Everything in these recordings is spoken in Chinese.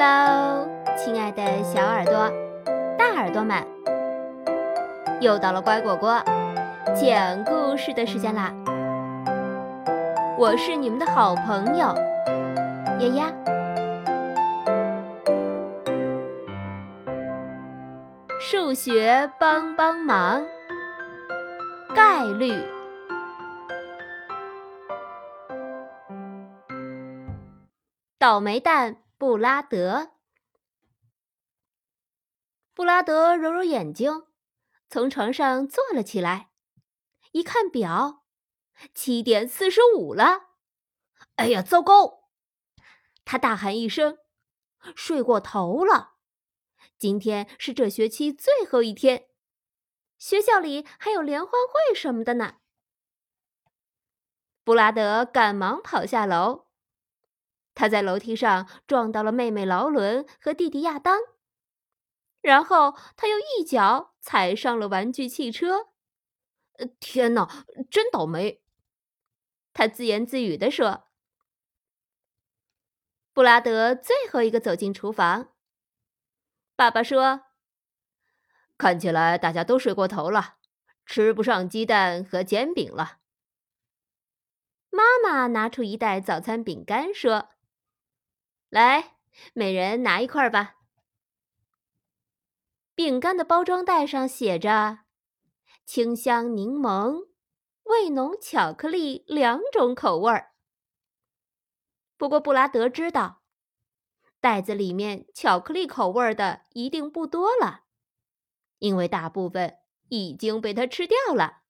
Hello，亲爱的小耳朵、大耳朵们，又到了乖果果讲故事的时间啦！我是你们的好朋友丫丫。数学帮帮忙，概率。倒霉蛋布拉德。布拉德揉揉眼睛，从床上坐了起来，一看表，七点四十五了。哎呀，糟糕！他大喊一声：“睡过头了！今天是这学期最后一天，学校里还有联欢会什么的呢。”布拉德赶忙跑下楼。他在楼梯上撞到了妹妹劳伦和弟弟亚当，然后他又一脚踩上了玩具汽车。天哪，真倒霉！他自言自语地说。布拉德最后一个走进厨房。爸爸说：“看起来大家都睡过头了，吃不上鸡蛋和煎饼了。”妈妈拿出一袋早餐饼干说。来，每人拿一块吧。饼干的包装袋上写着“清香柠檬、味浓巧克力”两种口味儿。不过布拉德知道，袋子里面巧克力口味的一定不多了，因为大部分已经被他吃掉了。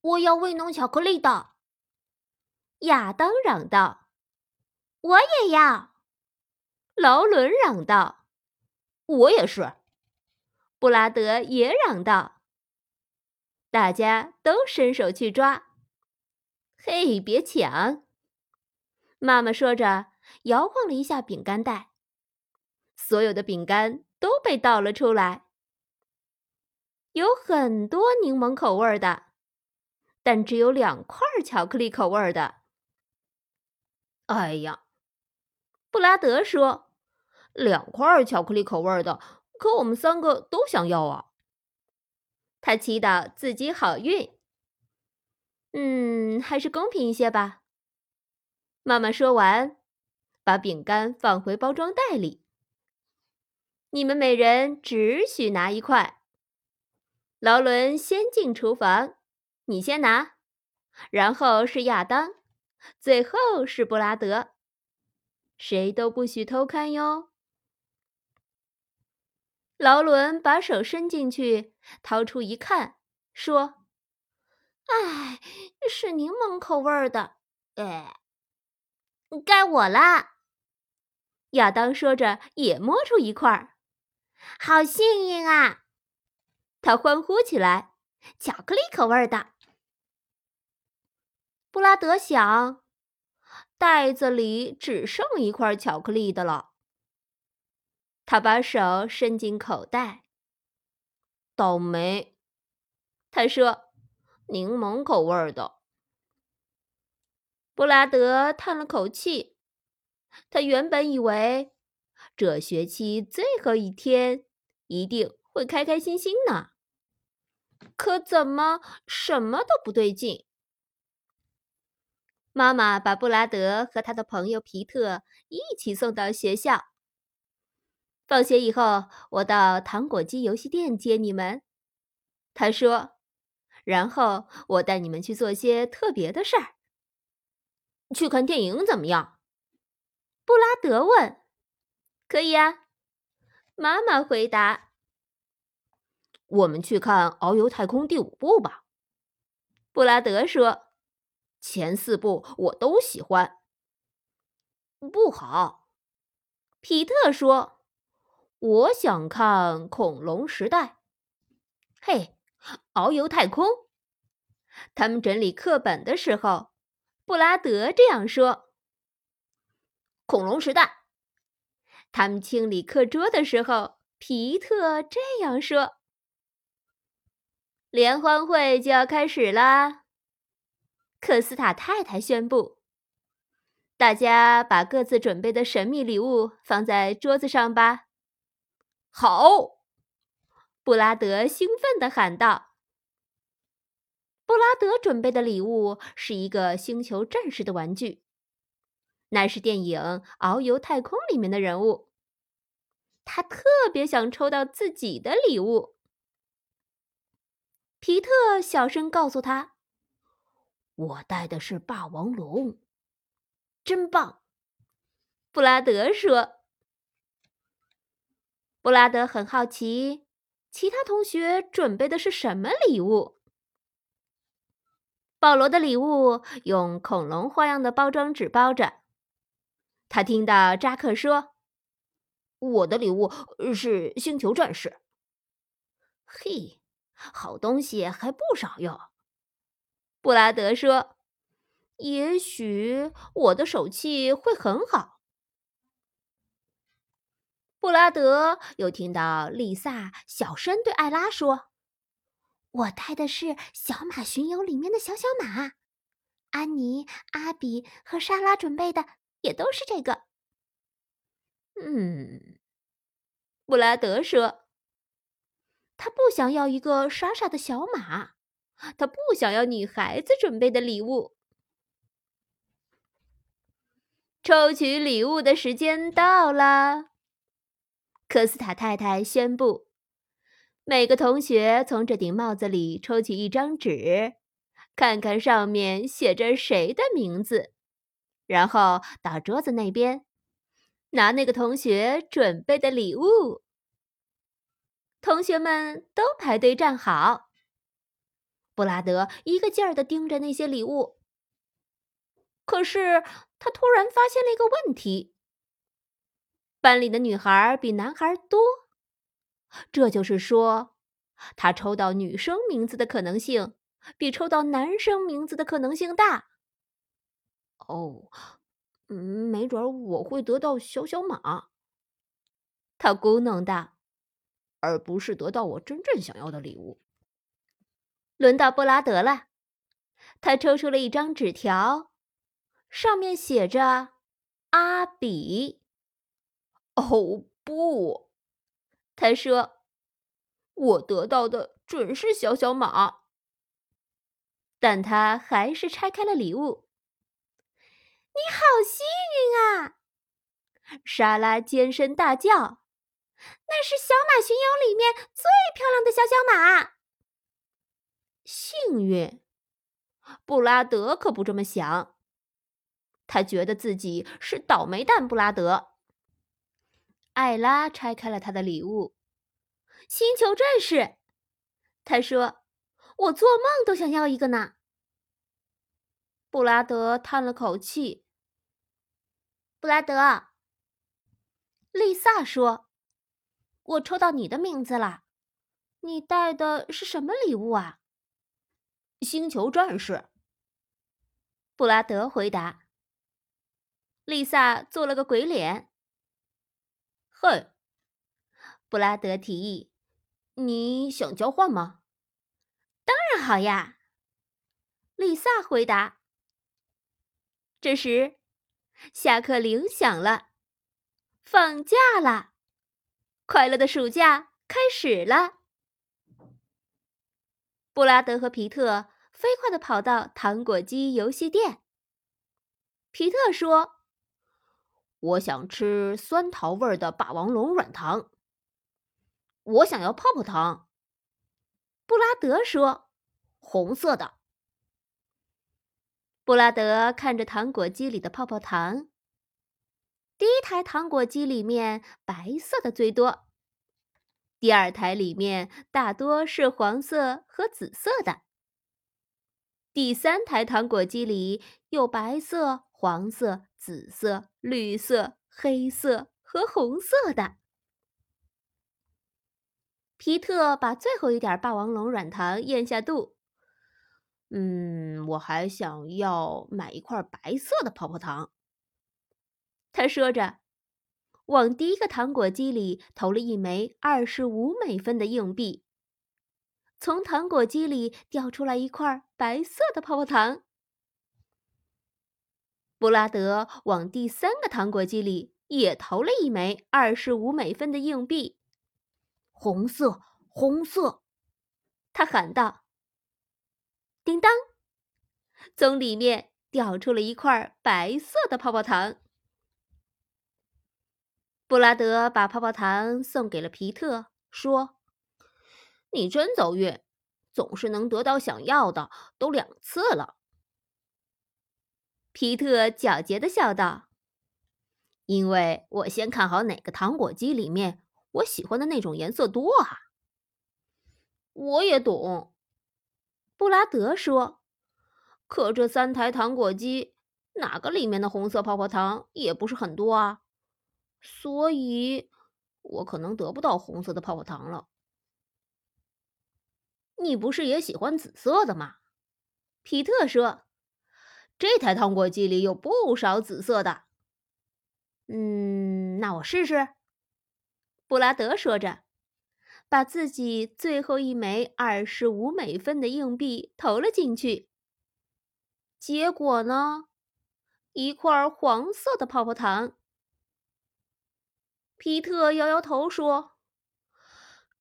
我要味浓巧克力的，亚当嚷道。我也要，劳伦嚷道：“我也是。”布拉德也嚷道：“大家都伸手去抓！”嘿，别抢！妈妈说着，摇晃了一下饼干袋，所有的饼干都被倒了出来。有很多柠檬口味的，但只有两块巧克力口味的。哎呀！布拉德说：“两块巧克力口味的，可我们三个都想要啊。”他祈祷自己好运。嗯，还是公平一些吧。妈妈说完，把饼干放回包装袋里。你们每人只许拿一块。劳伦先进厨房，你先拿，然后是亚当，最后是布拉德。谁都不许偷看哟！劳伦把手伸进去，掏出一看，说：“哎，是柠檬口味的。”哎，该我了。亚当说着，也摸出一块，好幸运啊！他欢呼起来：“巧克力口味的！”布拉德想。袋子里只剩一块巧克力的了。他把手伸进口袋。倒霉，他说：“柠檬口味的。”布拉德叹了口气。他原本以为这学期最后一天一定会开开心心呢，可怎么什么都不对劲？妈妈把布拉德和他的朋友皮特一起送到学校。放学以后，我到糖果机游戏店接你们。他说：“然后我带你们去做些特别的事儿。去看电影怎么样？”布拉德问。“可以啊。”妈妈回答。“我们去看《遨游太空》第五部吧。”布拉德说。前四部我都喜欢。不好，皮特说：“我想看《恐龙时代》。”嘿，遨游太空！他们整理课本的时候，布拉德这样说：“恐龙时代。”他们清理课桌的时候，皮特这样说：“联欢会就要开始啦。”克斯塔太太宣布：“大家把各自准备的神秘礼物放在桌子上吧。好，布拉德兴奋地喊道。布拉德准备的礼物是一个星球战士的玩具，那是电影《遨游太空》里面的人物。他特别想抽到自己的礼物。皮特小声告诉他：“我带的是霸王龙，真棒。”布拉德说。布拉德很好奇，其他同学准备的是什么礼物。保罗的礼物用恐龙花样的包装纸包着。他听到扎克说：“我的礼物是星球战士。”嘿。好东西还不少哟，布拉德说：“也许我的手气会很好。”布拉德又听到丽萨小声对艾拉说：“我带的是《小马巡游》里面的小小马，安妮、阿比和莎拉准备的也都是这个。”嗯，布拉德说。他不想要一个傻傻的小马，他不想要女孩子准备的礼物。抽取礼物的时间到了，科斯塔太太宣布：每个同学从这顶帽子里抽取一张纸，看看上面写着谁的名字，然后到桌子那边拿那个同学准备的礼物。同学们都排队站好。布拉德一个劲儿的盯着那些礼物，可是他突然发现了一个问题：班里的女孩比男孩多，这就是说，他抽到女生名字的可能性比抽到男生名字的可能性大。哦，嗯，没准我会得到小小马。他咕哝道。而不是得到我真正想要的礼物。轮到布拉德了，他抽出了一张纸条，上面写着“阿比”。哦不，他说：“我得到的准是小小马。”但他还是拆开了礼物。你好幸运啊！莎拉尖声大叫。那是《小马巡游》里面最漂亮的小小马。幸运，布拉德可不这么想。他觉得自己是倒霉蛋。布拉德。艾拉拆开了他的礼物，《星球战士》。他说：“我做梦都想要一个呢。”布拉德叹了口气。布拉德，丽萨说。我抽到你的名字了，你带的是什么礼物啊？星球战士。布拉德回答。丽萨做了个鬼脸。嘿，布拉德提议：“你想交换吗？”当然好呀，丽萨回答。这时，下课铃响了，放假了。快乐的暑假开始了。布拉德和皮特飞快地跑到糖果机游戏店。皮特说：“我想吃酸桃味的霸王龙软糖。”我想要泡泡糖。布拉德说：“红色的。”布拉德看着糖果机里的泡泡糖。第一台糖果机里面白色的最多，第二台里面大多是黄色和紫色的，第三台糖果机里有白色、黄色、紫色、绿色、黑色和红色的。皮特把最后一点霸王龙软糖咽下肚。嗯，我还想要买一块白色的泡泡糖。他说着，往第一个糖果机里投了一枚二十五美分的硬币。从糖果机里掉出来一块白色的泡泡糖。布拉德往第三个糖果机里也投了一枚二十五美分的硬币。红色，红色！他喊道。叮当，从里面掉出了一块白色的泡泡糖。布拉德把泡泡糖送给了皮特，说：“你真走运，总是能得到想要的，都两次了。”皮特狡黠的笑道：“因为我先看好哪个糖果机里面我喜欢的那种颜色多啊。”我也懂，布拉德说：“可这三台糖果机哪个里面的红色泡泡糖也不是很多啊，所以我可能得不到红色的泡泡糖了。”你不是也喜欢紫色的吗？皮特说。这台糖果机里有不少紫色的。嗯，那我试试。布拉德说着，把自己最后一枚二十五美分的硬币投了进去。结果呢，一块黄色的泡泡糖。皮特摇摇头说：“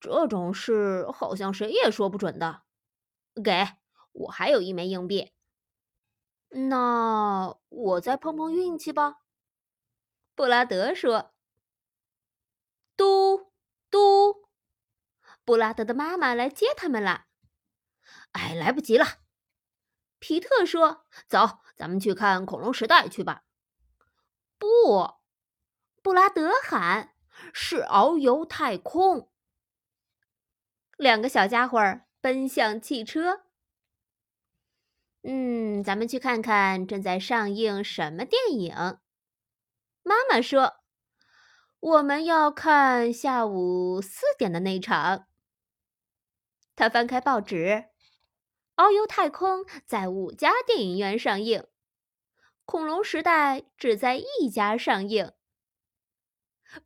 这种事好像谁也说不准的。”给我还有一枚硬币。那我再碰碰运气吧，布拉德说。嘟嘟，布拉德的妈妈来接他们了。哎，来不及了，皮特说。走，咱们去看恐龙时代去吧。不，布拉德喊，是遨游太空。两个小家伙奔向汽车。嗯，咱们去看看正在上映什么电影。妈妈说：“我们要看下午四点的那场。”他翻开报纸，《遨游太空》在五家电影院上映，《恐龙时代》只在一家上映。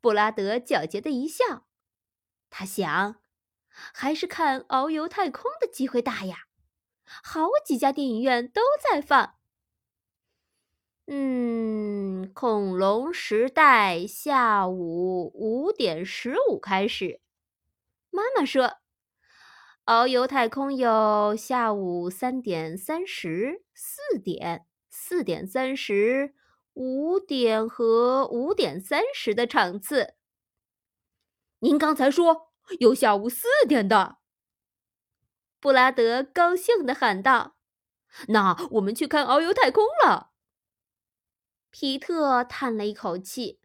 布拉德狡黠的一笑，他想，还是看《遨游太空》的机会大呀。好几家电影院都在放。嗯，恐龙时代下午五点十五开始。妈妈说，遨游太空有下午三点三十、四点、四点三十、五点和五点三十的场次。您刚才说有下午四点的。布拉德高兴地喊道：“那我们去看遨游太空了。”皮特叹了一口气：“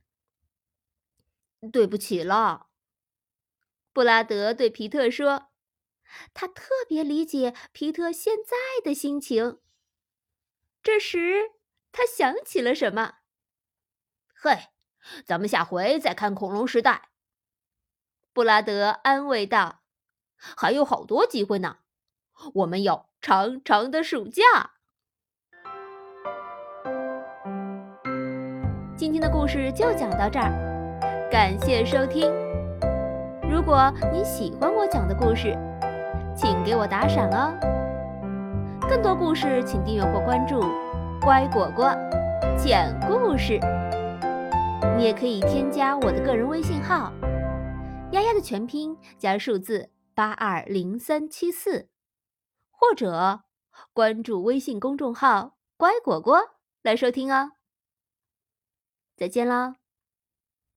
对不起了。”布拉德对皮特说：“他特别理解皮特现在的心情。”这时，他想起了什么：“嘿，咱们下回再看恐龙时代。”布拉德安慰道：“还有好多机会呢。”我们有长长的暑假。今天的故事就讲到这儿，感谢收听。如果你喜欢我讲的故事，请给我打赏哦。更多故事，请订阅或关注“乖果果讲故事”。你也可以添加我的个人微信号“丫丫”的全拼加数字八二零三七四。或者关注微信公众号“乖果果”来收听哦。再见喽。